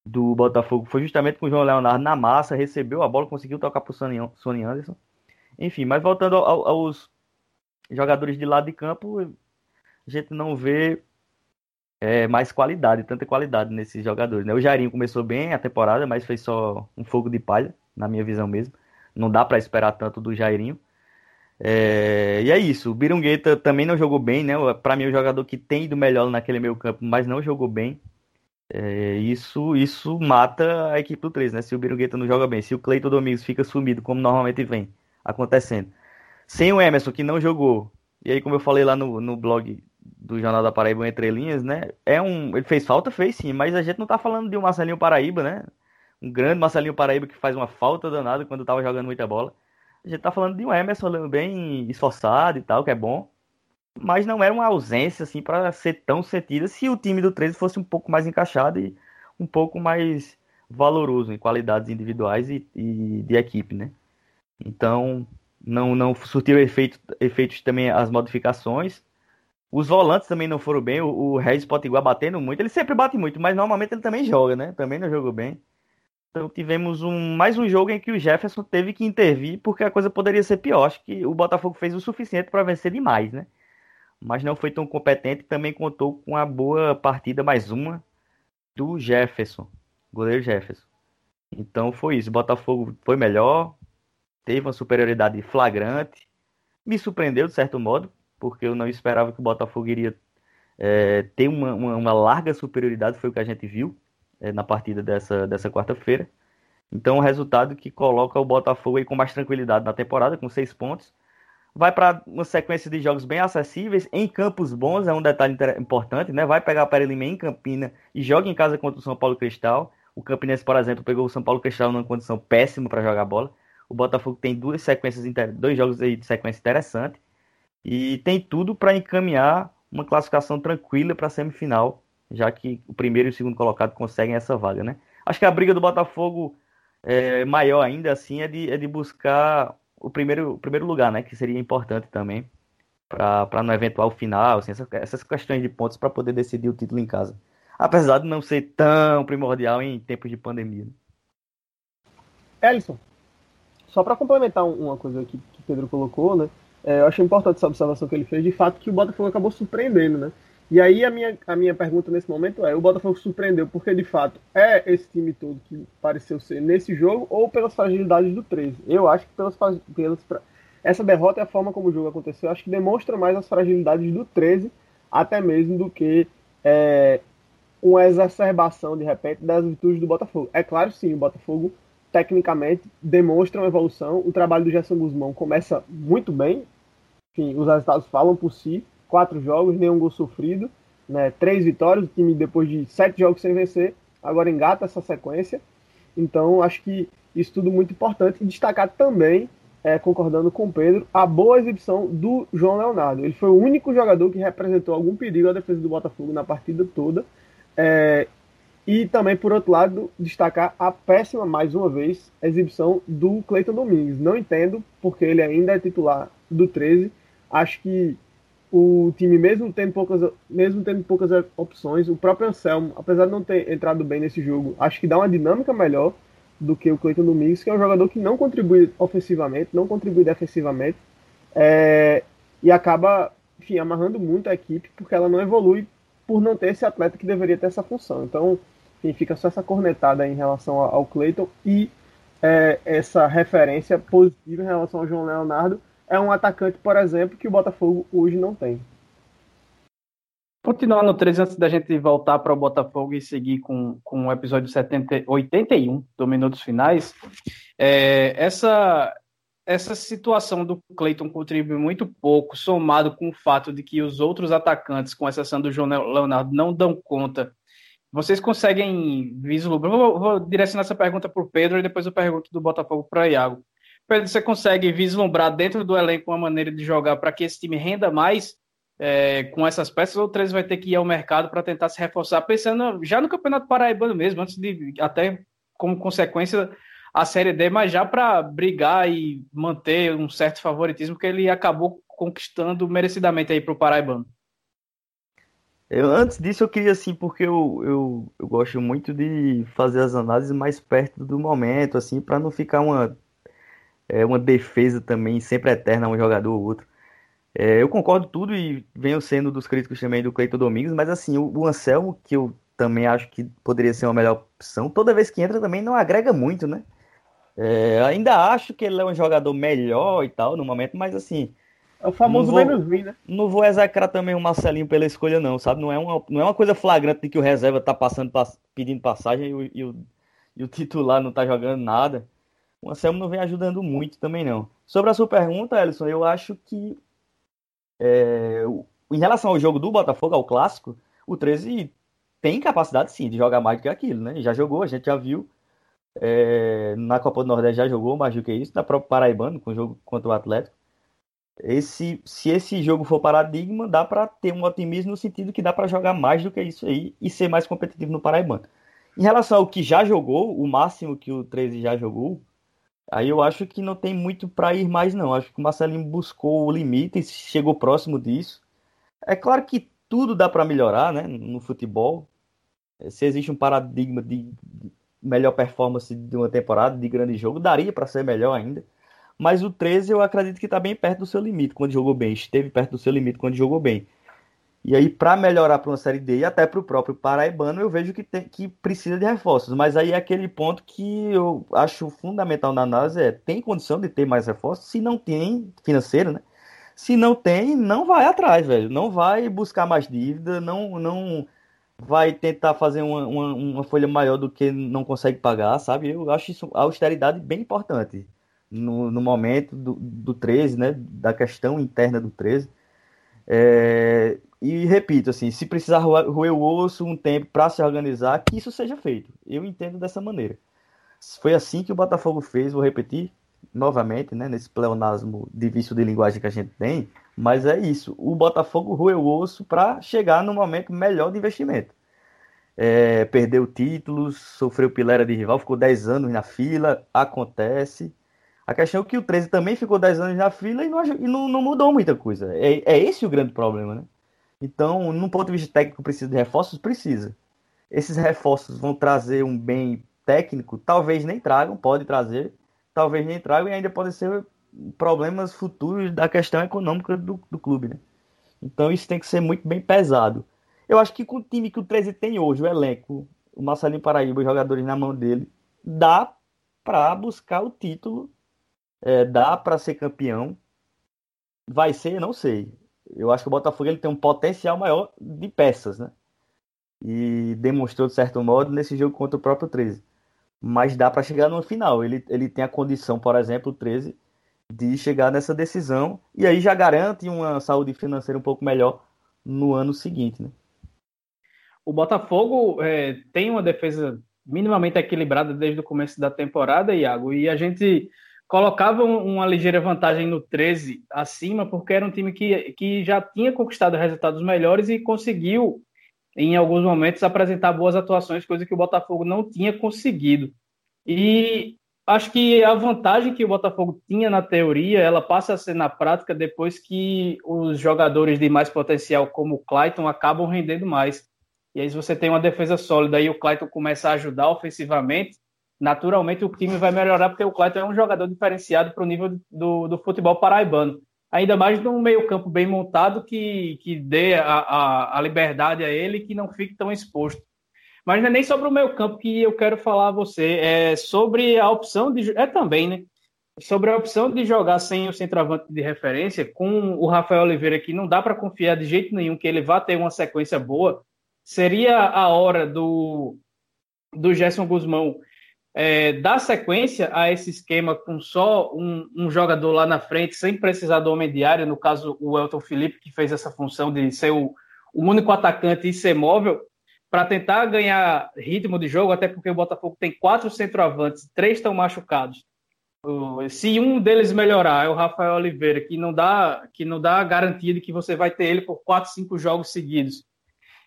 do Botafogo foi justamente com o João Leonardo na massa, recebeu a bola, conseguiu tocar para o Sony Anderson. Enfim, mas voltando ao, aos jogadores de lado de campo, a gente não vê é, mais qualidade, tanta qualidade nesses jogadores. Né? O Jairinho começou bem a temporada, mas foi só um fogo de palha, na minha visão mesmo. Não dá para esperar tanto do Jairinho. É, e é isso. O Birungueta também não jogou bem, né? Para mim, é o jogador que tem ido melhor naquele meio campo, mas não jogou bem. É, isso, isso mata a equipe do 13, né? Se o Birugueta não joga bem, se o Cleiton Domingos fica sumido, como normalmente vem acontecendo. Sem o Emerson, que não jogou, e aí, como eu falei lá no, no blog do Jornal da Paraíba Entre Linhas, né? É um, ele fez falta, fez sim, mas a gente não tá falando de um Marcelinho Paraíba, né? Um grande Marcelinho Paraíba que faz uma falta danada quando tava jogando muita bola. A gente tá falando de um Emerson bem esforçado e tal, que é bom. Mas não era uma ausência, assim, para ser tão sentida se o time do 13 fosse um pouco mais encaixado e um pouco mais valoroso em qualidades individuais e, e de equipe, né? Então, não, não surtiu efeito, efeitos também as modificações. Os volantes também não foram bem. O, o Regis Potiguar batendo muito. Ele sempre bate muito, mas normalmente ele também joga, né? Também não jogou bem. Então tivemos um, mais um jogo em que o Jefferson teve que intervir porque a coisa poderia ser pior. Acho que o Botafogo fez o suficiente para vencer demais, né? Mas não foi tão competente. Também contou com a boa partida, mais uma, do Jefferson, goleiro Jefferson. Então foi isso. Botafogo foi melhor, teve uma superioridade flagrante. Me surpreendeu de certo modo, porque eu não esperava que o Botafogo iria é, ter uma, uma, uma larga superioridade, foi o que a gente viu é, na partida dessa, dessa quarta-feira. Então, o resultado que coloca o Botafogo aí com mais tranquilidade na temporada, com seis pontos. Vai para uma sequência de jogos bem acessíveis, em campos bons, é um detalhe importante, né? Vai pegar a Pereira em Campina e joga em casa contra o São Paulo Cristal. O Campinense, por exemplo, pegou o São Paulo Cristal numa condição péssima para jogar bola. O Botafogo tem duas sequências, dois jogos de sequência interessante e tem tudo para encaminhar uma classificação tranquila para a semifinal já que o primeiro e o segundo colocado conseguem essa vaga, né? Acho que a briga do Botafogo é, maior ainda assim é de, é de buscar o primeiro, o primeiro lugar, né? Que seria importante também para no eventual final, assim, essas, essas questões de pontos para poder decidir o título em casa. Apesar de não ser tão primordial em tempos de pandemia. Né? Ellison, só para complementar uma coisa que o Pedro colocou, né? É, eu achei importante essa observação que ele fez, de fato, que o Botafogo acabou surpreendendo, né? E aí a minha, a minha pergunta nesse momento é, o Botafogo surpreendeu porque de fato é esse time todo que pareceu ser nesse jogo ou pelas fragilidades do 13? Eu acho que pelas, pelas essa derrota e a forma como o jogo aconteceu, acho que demonstra mais as fragilidades do 13 até mesmo do que é, uma exacerbação de repente das virtudes do Botafogo. É claro sim, o Botafogo tecnicamente demonstra uma evolução, o trabalho do Gerson Guzmão começa muito bem, enfim, os resultados falam por si, quatro jogos, nenhum gol sofrido, né? Três vitórias, o time depois de sete jogos sem vencer, agora engata essa sequência. Então, acho que isso tudo muito importante. E destacar também, é, concordando com o Pedro, a boa exibição do João Leonardo. Ele foi o único jogador que representou algum perigo à defesa do Botafogo na partida toda. É, e também, por outro lado, destacar a péssima, mais uma vez, exibição do Cleiton Domingues. Não entendo porque ele ainda é titular do 13. Acho que o time, mesmo tendo poucas, mesmo tendo poucas opções, o próprio Anselmo, apesar de não ter entrado bem nesse jogo, acho que dá uma dinâmica melhor do que o Cleiton Domingos, que é um jogador que não contribui ofensivamente, não contribui defensivamente, é, e acaba, enfim, amarrando muito a equipe, porque ela não evolui por não ter esse atleta que deveria ter essa função. Então, enfim, fica só essa cornetada em relação ao Cleiton e é, essa referência positiva em relação ao João Leonardo, é um atacante, por exemplo, que o Botafogo hoje não tem. Continuando no 3 antes da gente voltar para o Botafogo e seguir com, com o episódio 70, 81 do Minutos Finais, é, essa, essa situação do Cleiton contribui muito pouco, somado com o fato de que os outros atacantes, com exceção do João Leonardo, não dão conta. Vocês conseguem vislumbrar? Vou, vou direcionar essa pergunta para o Pedro e depois eu pergunto do Botafogo para o Iago. Pedro, você consegue vislumbrar dentro do elenco uma maneira de jogar para que esse time renda mais é, com essas peças, ou o 13 vai ter que ir ao mercado para tentar se reforçar, pensando já no Campeonato Paraibano mesmo, antes de até como consequência a Série D, mas já para brigar e manter um certo favoritismo que ele acabou conquistando merecidamente aí para o Paraibano. Eu, antes disso, eu queria assim, porque eu, eu, eu gosto muito de fazer as análises mais perto do momento, assim, para não ficar uma é uma defesa também sempre eterna a um jogador ou outro. É, eu concordo tudo e venho sendo dos críticos também do Cleiton Domingos, mas assim, o, o Anselmo, que eu também acho que poderia ser uma melhor opção, toda vez que entra também não agrega muito, né? É, ainda acho que ele é um jogador melhor e tal no momento, mas assim, É o famoso menos vim, né? Não vou execrar também o Marcelinho pela escolha, não, sabe? Não é uma, não é uma coisa flagrante de que o reserva tá passando, pedindo passagem e o, e o, e o titular não tá jogando nada. O Anselmo não vem ajudando muito também, não. Sobre a sua pergunta, Ellison, eu acho que é, em relação ao jogo do Botafogo, ao clássico, o 13 tem capacidade sim de jogar mais do que aquilo, né? Já jogou, a gente já viu. É, na Copa do Nordeste já jogou mais do que isso, na própria Paraibano, com o jogo contra o Atlético. Esse, se esse jogo for paradigma, dá para ter um otimismo no sentido que dá para jogar mais do que isso aí e ser mais competitivo no Paraibano. Em relação ao que já jogou, o máximo que o 13 já jogou, aí eu acho que não tem muito para ir mais não. Acho que o Marcelinho buscou o limite e chegou próximo disso. É claro que tudo dá para melhorar, né, no futebol. Se existe um paradigma de melhor performance de uma temporada, de grande jogo, daria para ser melhor ainda. Mas o 13 eu acredito que está bem perto do seu limite quando jogou bem. Esteve perto do seu limite quando jogou bem. E aí, para melhorar para uma Série D e até para o próprio Paraibano, eu vejo que, tem, que precisa de reforços. Mas aí é aquele ponto que eu acho fundamental na análise é, tem condição de ter mais reforços? Se não tem, financeiro, né? Se não tem, não vai atrás, velho. Não vai buscar mais dívida, não, não vai tentar fazer uma, uma, uma folha maior do que não consegue pagar, sabe? Eu acho isso, a austeridade bem importante no, no momento do, do 13, né? Da questão interna do 13. É, e repito, assim, se precisar roer o osso um tempo para se organizar, que isso seja feito. Eu entendo dessa maneira. Foi assim que o Botafogo fez, vou repetir novamente, né, nesse pleonasmo de vício de linguagem que a gente tem, mas é isso. O Botafogo roeu o osso para chegar no momento melhor de investimento. É, perdeu títulos, sofreu pilera de rival, ficou 10 anos na fila, acontece. A questão é que o 13 também ficou 10 anos na fila e não, e não, não mudou muita coisa. É, é, esse o grande problema, né? Então, num ponto de vista técnico, precisa de reforços? Precisa. Esses reforços vão trazer um bem técnico? Talvez nem tragam, pode trazer, talvez nem tragam e ainda podem ser problemas futuros da questão econômica do, do clube, né? Então, isso tem que ser muito bem pesado. Eu acho que com o time que o 13 tem hoje, o elenco, o Marcelinho Paraíba, os jogadores na mão dele, dá para buscar o título é, dá para ser campeão. Vai ser, não sei. Eu acho que o Botafogo ele tem um potencial maior de peças, né? E demonstrou, de certo modo, nesse jogo contra o próprio 13. Mas dá para chegar no final. Ele, ele tem a condição, por exemplo, o 13, de chegar nessa decisão. E aí já garante uma saúde financeira um pouco melhor no ano seguinte, né? O Botafogo é, tem uma defesa minimamente equilibrada desde o começo da temporada, Iago, e a gente colocava uma ligeira vantagem no 13 acima, porque era um time que, que já tinha conquistado resultados melhores e conseguiu, em alguns momentos, apresentar boas atuações, coisa que o Botafogo não tinha conseguido. E acho que a vantagem que o Botafogo tinha na teoria, ela passa a ser na prática depois que os jogadores de mais potencial, como o Clayton, acabam rendendo mais. E aí, se você tem uma defesa sólida e o Clayton começa a ajudar ofensivamente, naturalmente o time vai melhorar, porque o Clayton é um jogador diferenciado para o nível do, do futebol paraibano. Ainda mais num meio-campo bem montado que, que dê a, a, a liberdade a ele que não fique tão exposto. Mas não é nem sobre o meio-campo que eu quero falar a você, é sobre a opção de. É também, né? Sobre a opção de jogar sem o centroavante de referência, com o Rafael Oliveira, que não dá para confiar de jeito nenhum que ele vá ter uma sequência boa, seria a hora do, do Gerson Guzmão é, dar sequência a esse esquema com só um, um, jogador lá na frente, sem precisar do homem de área, no caso o Elton Felipe, que fez essa função de ser o, o único atacante e ser móvel, para tentar ganhar ritmo de jogo, até porque o Botafogo tem quatro centroavantes, três estão machucados. Se um deles melhorar, é o Rafael Oliveira, que não dá, que não dá garantia de que você vai ter ele por quatro, cinco jogos seguidos.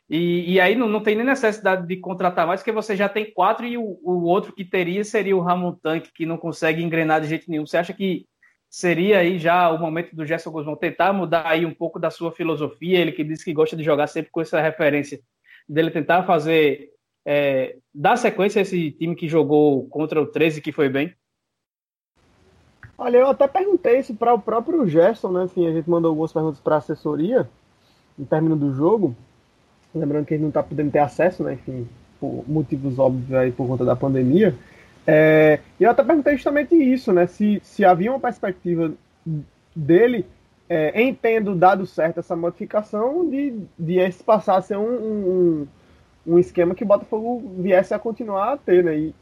E, e aí não, não tem nem necessidade de contratar mais, porque você já tem quatro e o, o outro que teria seria o Ramon Tanque, que não consegue engrenar de jeito nenhum. Você acha que seria aí já o momento do Gerson Guzmão tentar mudar aí um pouco da sua filosofia? Ele que diz que gosta de jogar sempre com essa referência, dele tentar fazer, é, dar sequência a esse time que jogou contra o 13, que foi bem? Olha, eu até perguntei isso para o próprio Gerson, né? Enfim, a gente mandou algumas perguntas para a assessoria no término do jogo. Lembrando que ele não está podendo ter acesso, né? Enfim, por motivos óbvios aí por conta da pandemia. É, e eu até perguntei justamente isso, né? Se, se havia uma perspectiva dele é, entendo dado certo essa modificação de, de esse passar a ser um, um, um esquema que o Botafogo viesse a continuar a ter, né? E,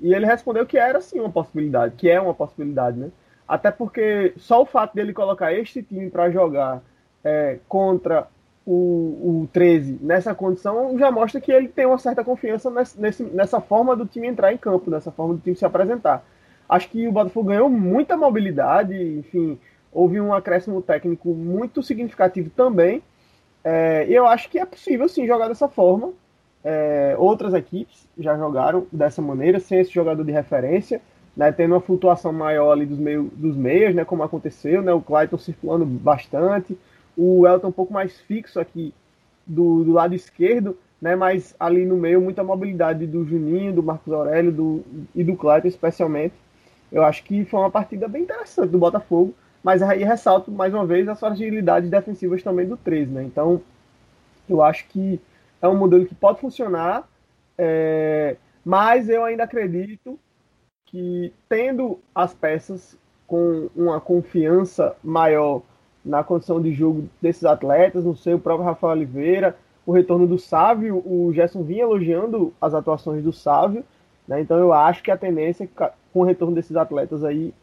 e ele respondeu que era sim uma possibilidade, que é uma possibilidade, né? Até porque só o fato dele colocar este time para jogar é, contra o, o 13 nessa condição já mostra que ele tem uma certa confiança nesse, nessa forma do time entrar em campo, nessa forma do time se apresentar. Acho que o Botafogo ganhou muita mobilidade, enfim, houve um acréscimo técnico muito significativo também. É, eu acho que é possível sim jogar dessa forma. É, outras equipes já jogaram dessa maneira, sem esse jogador de referência, né, tendo uma flutuação maior ali dos, meio, dos meias, né, como aconteceu, né, o Clayton circulando bastante, o Elton um pouco mais fixo aqui do, do lado esquerdo, né, mas ali no meio muita mobilidade do Juninho, do Marcos Aurélio do, e do Clayton especialmente. Eu acho que foi uma partida bem interessante do Botafogo, mas aí ressalto mais uma vez as fragilidades defensivas também do 13, né? Então, eu acho que é um modelo que pode funcionar, é, mas eu ainda acredito que tendo as peças com uma confiança maior na condição de jogo desses atletas, não sei, o próprio Rafael Oliveira, o retorno do Sávio, o Gerson vinha elogiando as atuações do Sávio, né? então eu acho que a tendência é que com o retorno desses atletas aí,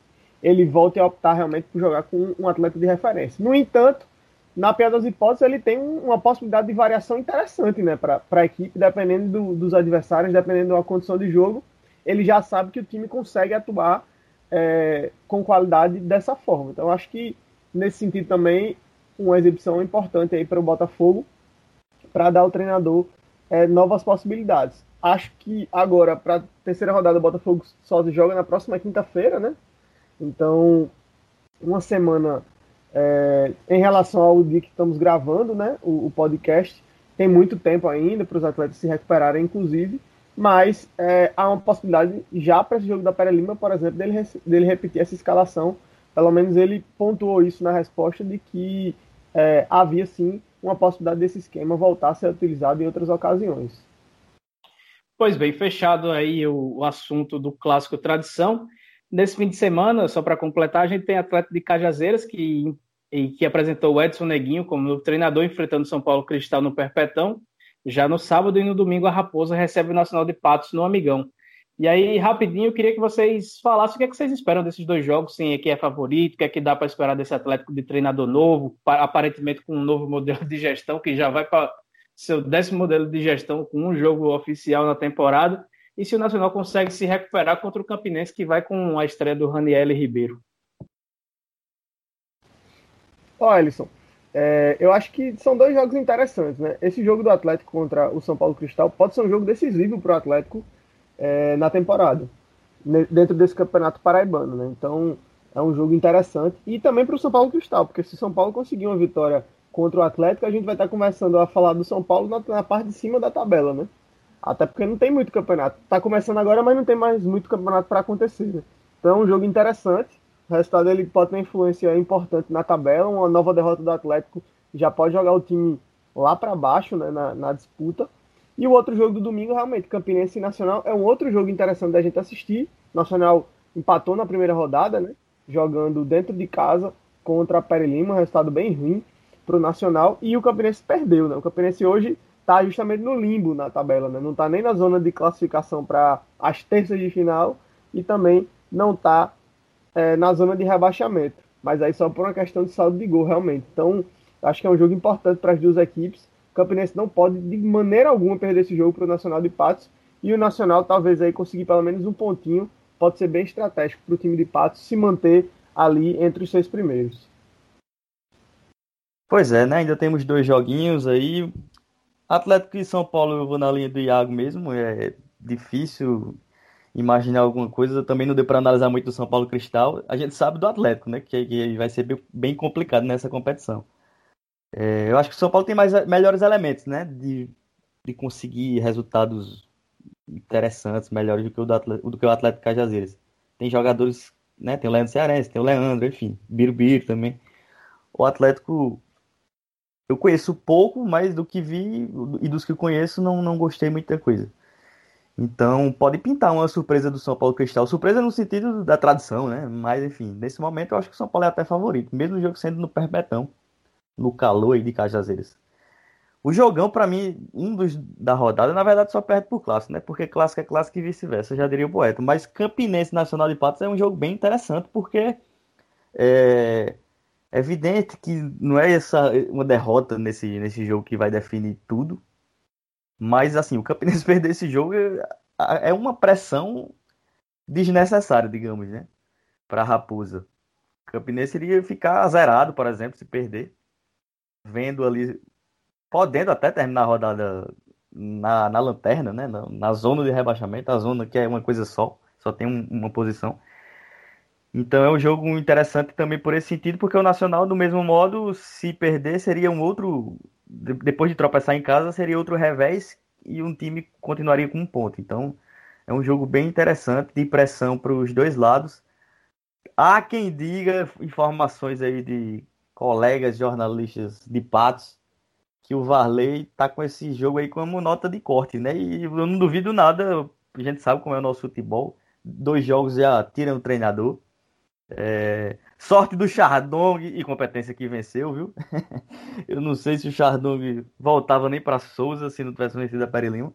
ele volte a optar realmente por jogar com um atleta de referência. No entanto, na pior das hipóteses, ele tem uma possibilidade de variação interessante né, para a equipe, dependendo do, dos adversários, dependendo da condição de jogo, ele já sabe que o time consegue atuar é, com qualidade dessa forma. Então, acho que nesse sentido também, uma exibição importante aí para o Botafogo, para dar ao treinador é, novas possibilidades. Acho que agora, para terceira rodada, o Botafogo só se joga na próxima quinta-feira, né? Então, uma semana é, em relação ao dia que estamos gravando, né? O, o podcast tem muito tempo ainda para os atletas se recuperarem, inclusive, mas é, há uma possibilidade já para esse jogo da Pera Lima, por exemplo, dele, dele repetir essa escalação pelo menos ele pontuou isso na resposta de que é, havia sim uma possibilidade desse esquema voltar a ser utilizado em outras ocasiões. Pois bem, fechado aí o, o assunto do clássico tradição. Nesse fim de semana, só para completar, a gente tem atleta de Cajazeiras que, que apresentou o Edson Neguinho como treinador enfrentando São Paulo Cristal no Perpetão. Já no sábado e no domingo a Raposa recebe o Nacional de Patos no Amigão. E aí, rapidinho, eu queria que vocês falassem o que, é que vocês esperam desses dois jogos, sim, quem é favorito, o que é que dá para esperar desse Atlético de treinador novo, aparentemente com um novo modelo de gestão, que já vai para seu décimo modelo de gestão com um jogo oficial na temporada, e se o Nacional consegue se recuperar contra o Campinense, que vai com a estreia do Raniel Ribeiro. Ó, Ellison, é, eu acho que são dois jogos interessantes, né? Esse jogo do Atlético contra o São Paulo Cristal pode ser um jogo decisivo para o Atlético, é, na temporada, dentro desse campeonato paraibano. Né? Então é um jogo interessante. E também para o São Paulo Cristal, porque se o São Paulo conseguir uma vitória contra o Atlético, a gente vai estar conversando a falar do São Paulo na, na parte de cima da tabela, né? Até porque não tem muito campeonato. Está começando agora, mas não tem mais muito campeonato para acontecer. Né? Então é um jogo interessante. O resultado ele pode ter influência importante na tabela. Uma nova derrota do Atlético já pode jogar o time lá para baixo né, na, na disputa. E o outro jogo do domingo, realmente, Campinense e Nacional, é um outro jogo interessante da gente assistir. Nacional empatou na primeira rodada, né? Jogando dentro de casa contra a Pere Lima, um resultado bem ruim para o Nacional. E o Campinense perdeu, né? O Campinense hoje está justamente no limbo na tabela, né? Não está nem na zona de classificação para as terças de final e também não está é, na zona de rebaixamento. Mas aí só por uma questão de saldo de gol, realmente. Então, acho que é um jogo importante para as duas equipes Campinense não pode de maneira alguma perder esse jogo para o Nacional de Patos. E o Nacional talvez aí conseguir pelo menos um pontinho. Pode ser bem estratégico para o time de Patos se manter ali entre os seis primeiros. Pois é, né? Ainda temos dois joguinhos aí. Atlético e São Paulo, eu vou na linha do Iago mesmo. É difícil imaginar alguma coisa. Também não deu para analisar muito do São Paulo Cristal. A gente sabe do Atlético, né? Que, que vai ser bem complicado nessa competição. É, eu acho que o São Paulo tem mais, melhores elementos, né? De, de conseguir resultados interessantes, melhores do que o do Atlético, do que o Atlético Cajazeiras. Tem jogadores, né? Tem o Leandro Cearense, tem o Leandro, enfim, Birubiru também. O Atlético eu conheço pouco, mas do que vi e dos que conheço não, não gostei muita coisa. Então pode pintar uma surpresa do São Paulo Cristal. Surpresa no sentido da tradição, né? Mas enfim, nesse momento eu acho que o São Paulo é até favorito, mesmo o jogo sendo no Perpetão, no calor aí de Cajazeiras. O jogão, para mim, um dos da rodada, na verdade só perde por clássico, né? Porque clássico é clássico e vice-versa, já diria o poeta. Mas Campinense Nacional de Patos é um jogo bem interessante, porque é, é evidente que não é essa uma derrota nesse, nesse jogo que vai definir tudo, mas, assim, o Campinense perder esse jogo é, é uma pressão desnecessária, digamos, né? Para a Raposa. O Campinense iria ficar zerado, por exemplo, se perder. Vendo ali, podendo até terminar a rodada na, na lanterna, né? Na, na, zona de rebaixamento, a zona que é uma coisa só, só tem um, uma posição. Então é um jogo interessante também por esse sentido, porque o Nacional, do mesmo modo, se perder, seria um outro depois de tropeçar em casa, seria outro revés e um time continuaria com um ponto. Então, é um jogo bem interessante, de pressão para os dois lados. Há quem diga informações aí de colegas jornalistas de Patos que o Varley está com esse jogo aí como nota de corte, né? E eu não duvido nada, a gente sabe como é o nosso futebol. Dois jogos já tiram o treinador. É... Sorte do Chardong e competência que venceu, viu? Eu não sei se o Chardong voltava nem para Souza se não tivesse vencido a Perilima.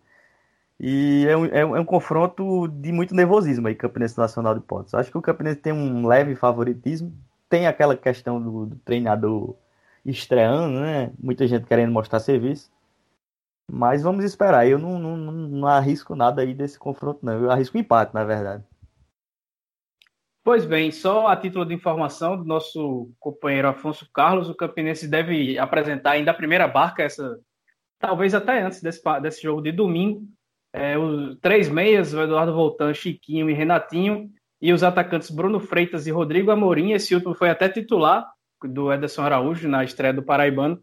E é um, é, um, é um, confronto de muito nervosismo aí, Campinense Nacional de Potos. Acho que o Campinense tem um leve favoritismo. Tem aquela questão do, do treinador estreando, né? Muita gente querendo mostrar serviço. Mas vamos esperar. Eu não, não, não arrisco nada aí desse confronto, não. Eu arrisco empate, na verdade. Pois bem, só a título de informação do nosso companheiro Afonso Carlos, o Campinense deve apresentar ainda a primeira barca, essa talvez até antes desse, desse jogo de domingo. É, os três meias, o Eduardo Voltan, Chiquinho e Renatinho, e os atacantes Bruno Freitas e Rodrigo Amorim, esse último foi até titular do Ederson Araújo na estreia do Paraibano,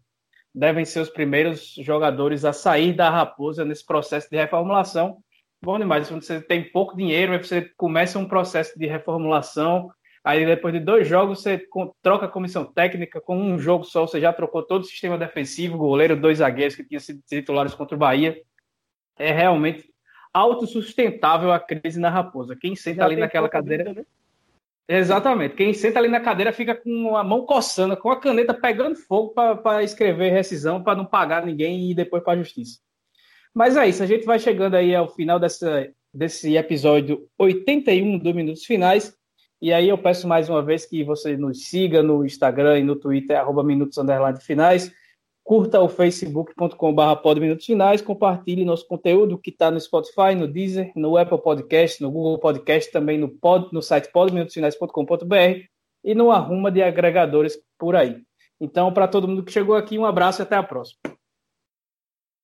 devem ser os primeiros jogadores a sair da Raposa nesse processo de reformulação bom demais. Quando você tem pouco dinheiro, você começa um processo de reformulação. Aí depois de dois jogos você troca a comissão técnica, com um jogo só você já trocou todo o sistema defensivo, goleiro, dois zagueiros que tinham sido titulares contra o Bahia. É realmente autossustentável a crise na Raposa. Quem senta já ali naquela cadeira. Vida, né? Exatamente. Quem senta ali na cadeira fica com a mão coçando, com a caneta pegando fogo para escrever rescisão, para não pagar ninguém e ir depois para a justiça. Mas é isso, a gente vai chegando aí ao final dessa, desse episódio 81 do Minutos Finais. E aí eu peço mais uma vez que você nos siga no Instagram e no Twitter, arroba Minutos Underline Finais. Curta o facebook.com.br Minutos Finais, compartilhe nosso conteúdo que está no Spotify, no Deezer, no Apple Podcast, no Google Podcast, também no, pod, no site podminutosfinais.com.br e no arruma de agregadores por aí. Então, para todo mundo que chegou aqui, um abraço e até a próxima.